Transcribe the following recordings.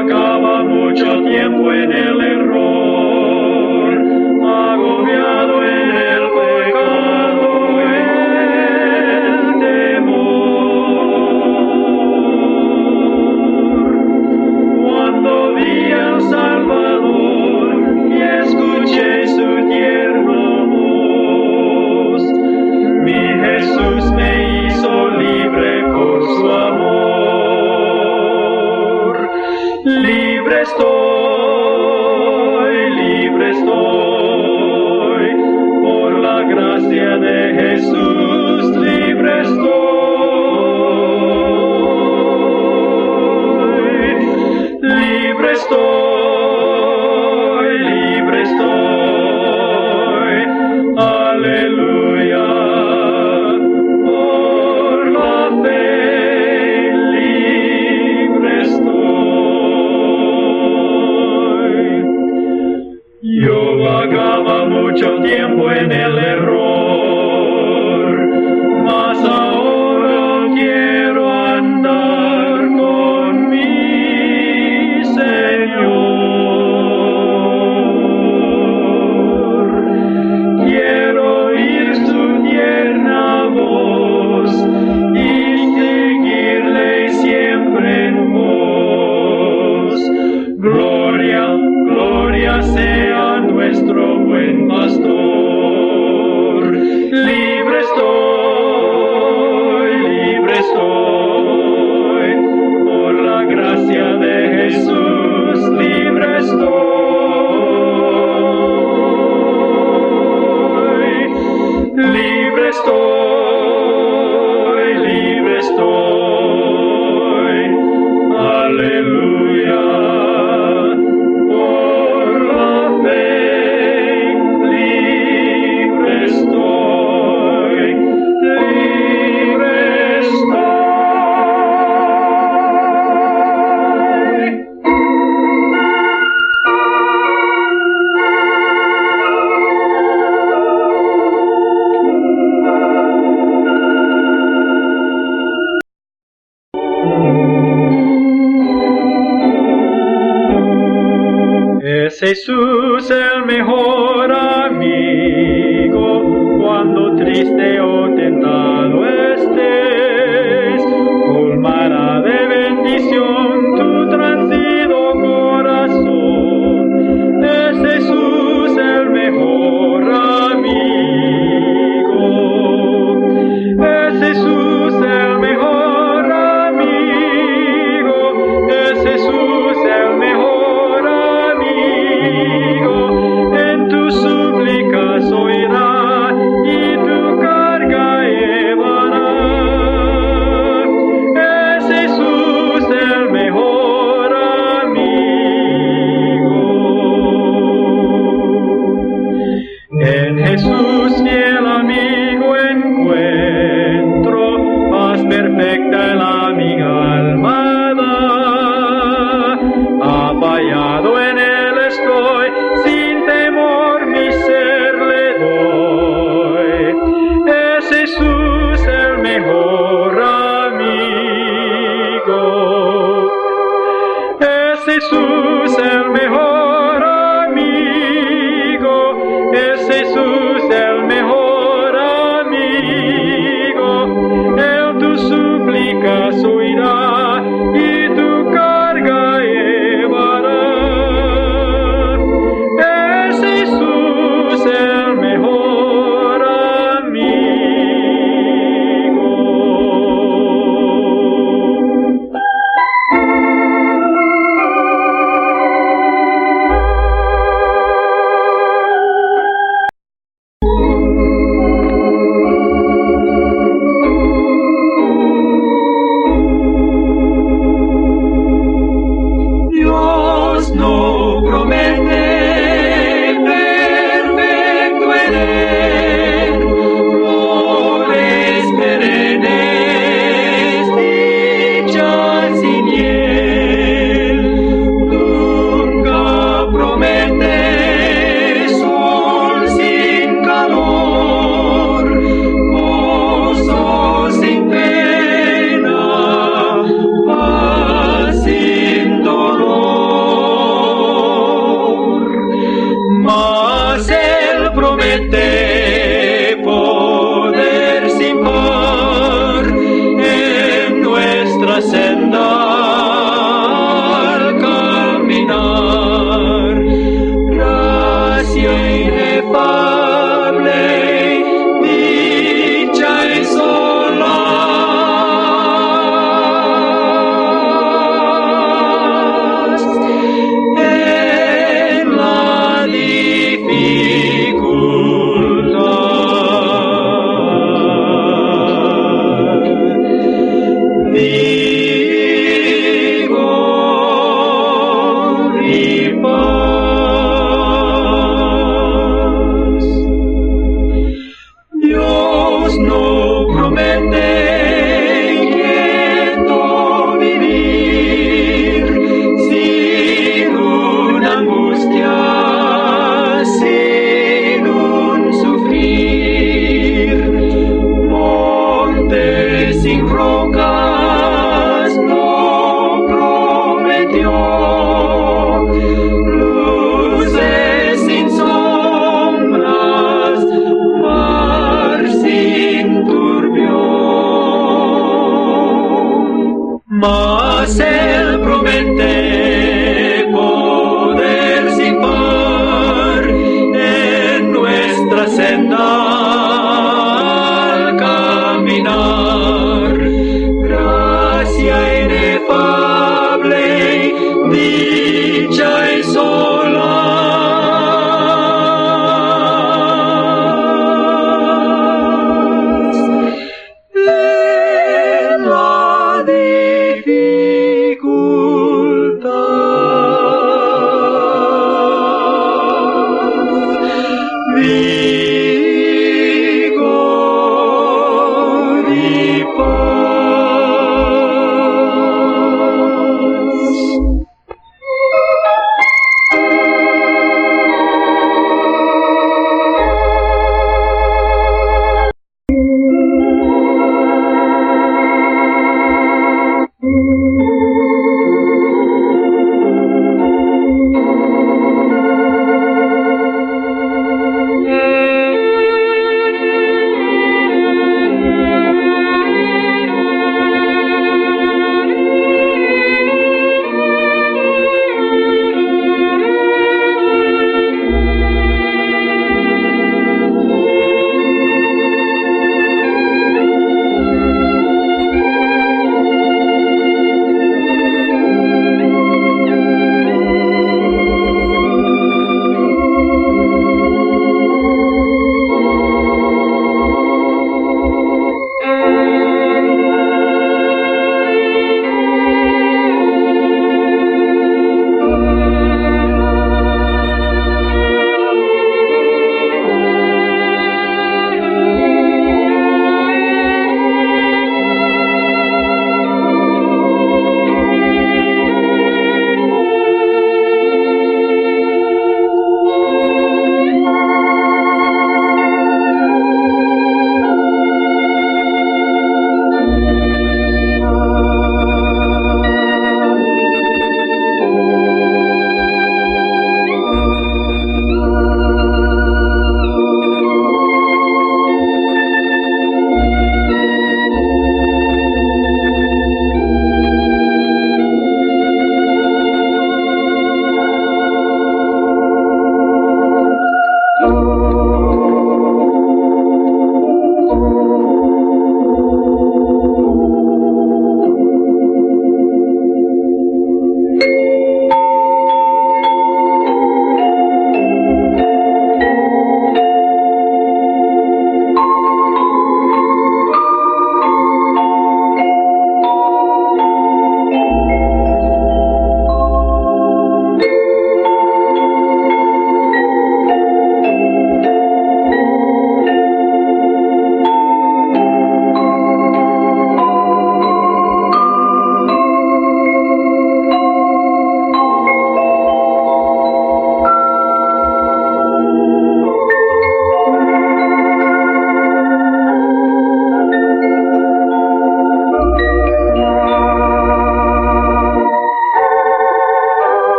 acaba mucho tiempo en el Say so. Jesús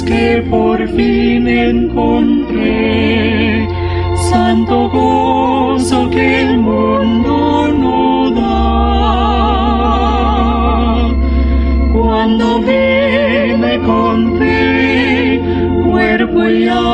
que por fin encontré, santo gozo que el mundo no da. Cuando vine con fe, cuerpo y alma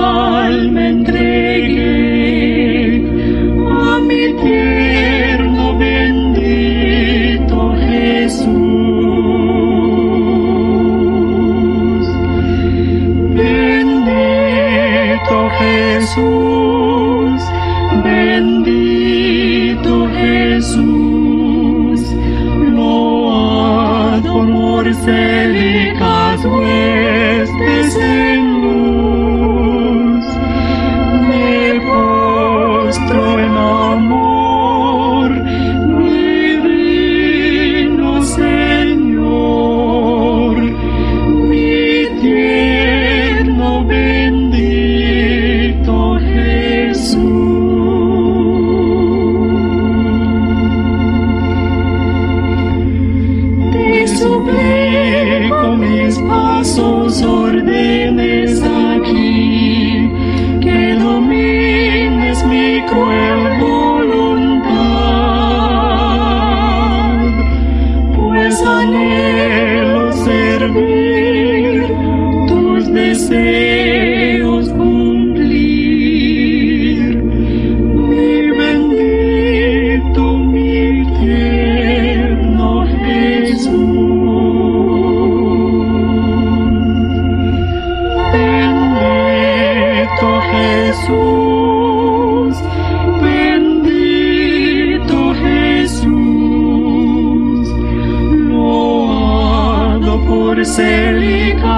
por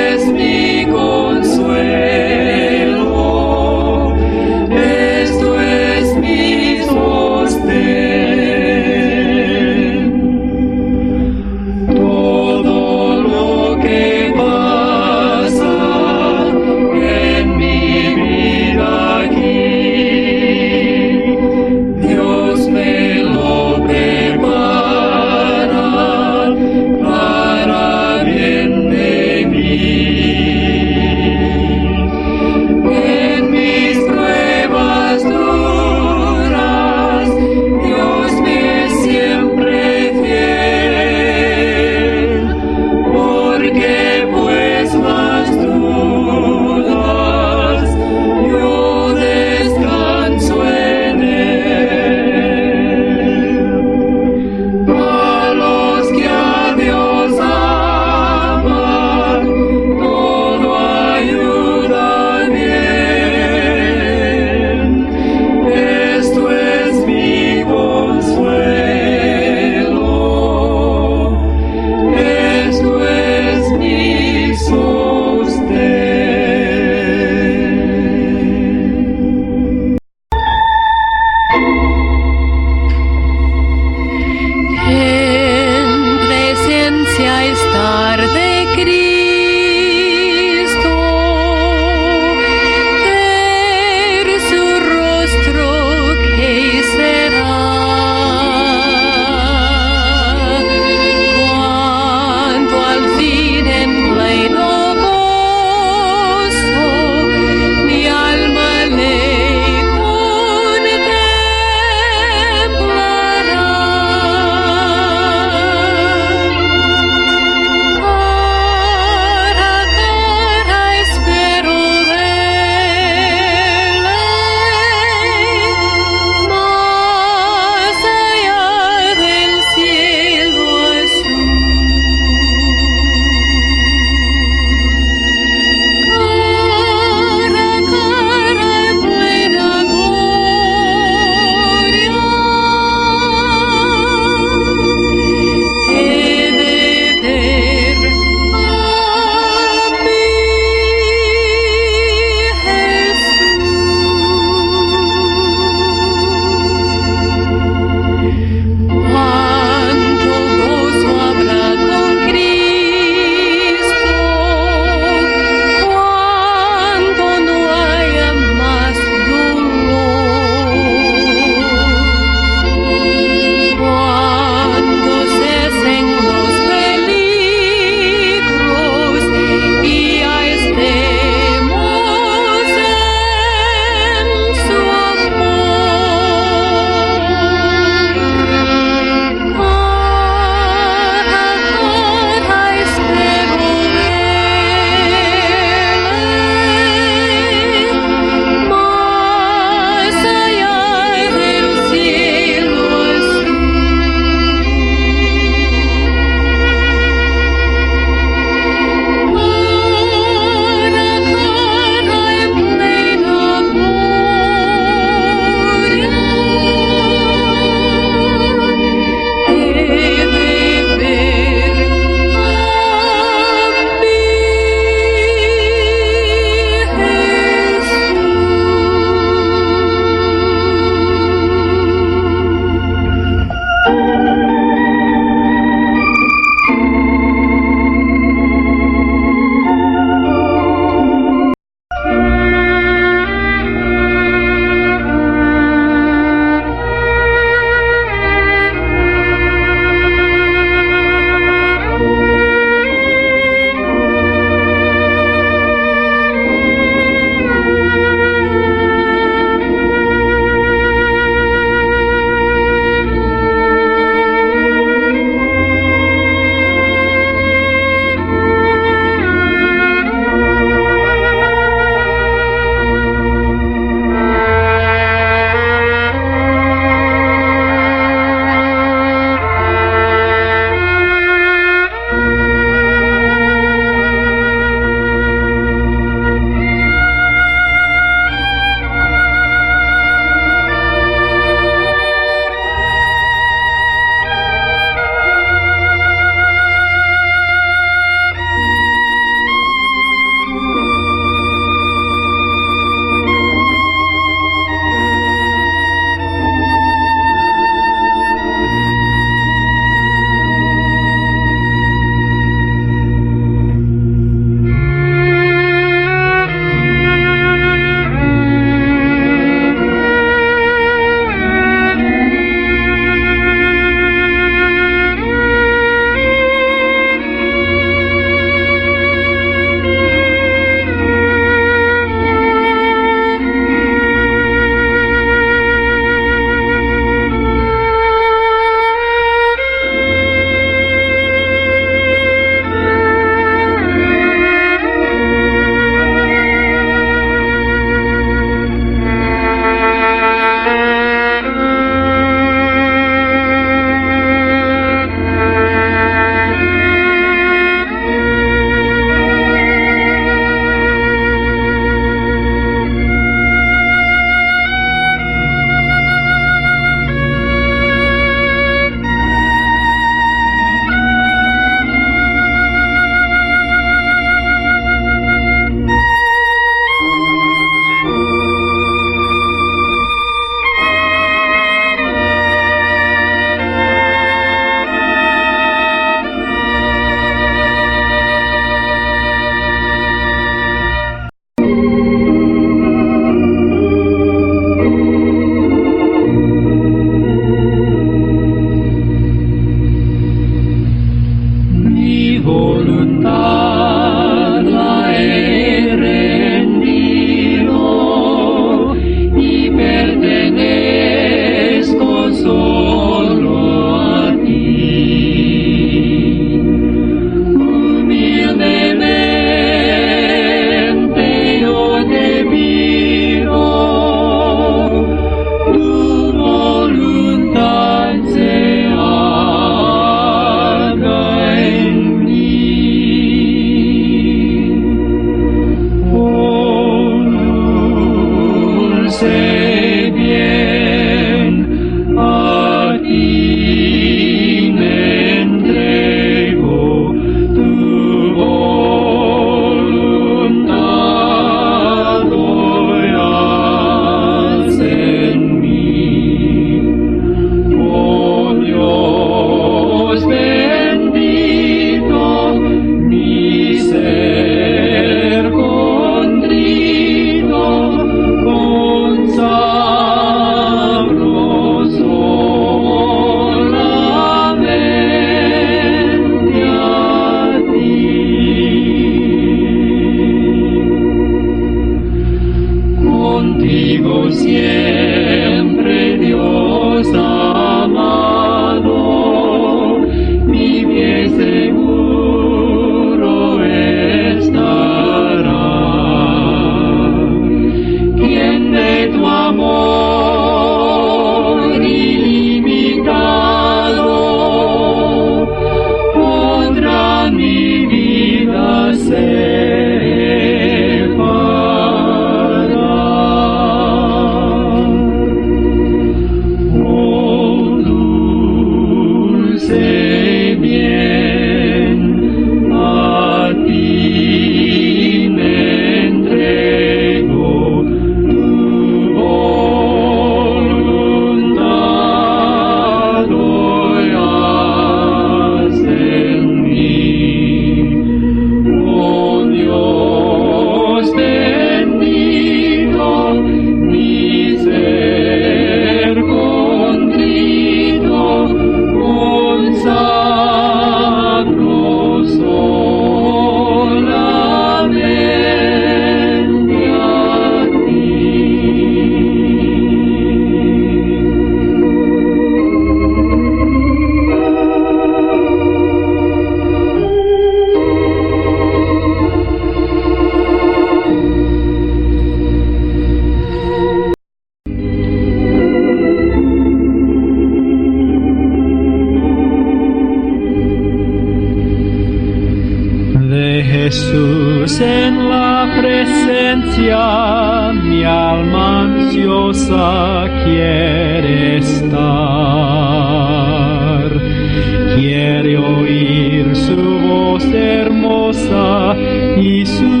一生。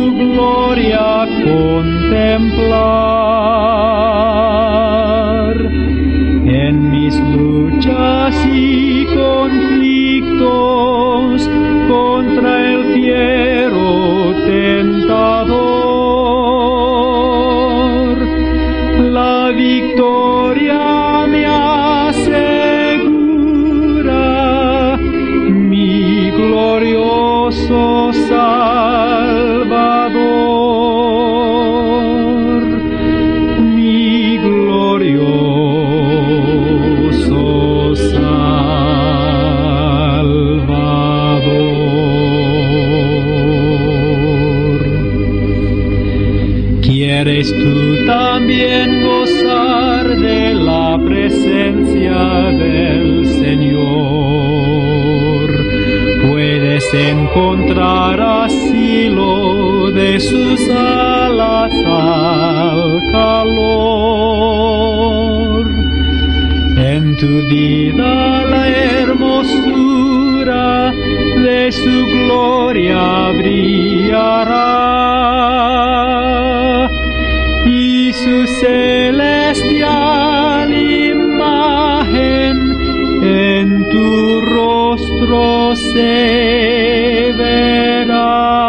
Tú también gozar de la presencia del Señor. Puedes encontrar asilo de sus alas al calor. En tu vida la hermosura de su gloria brillará su celestial imagen en tu rostro se verá.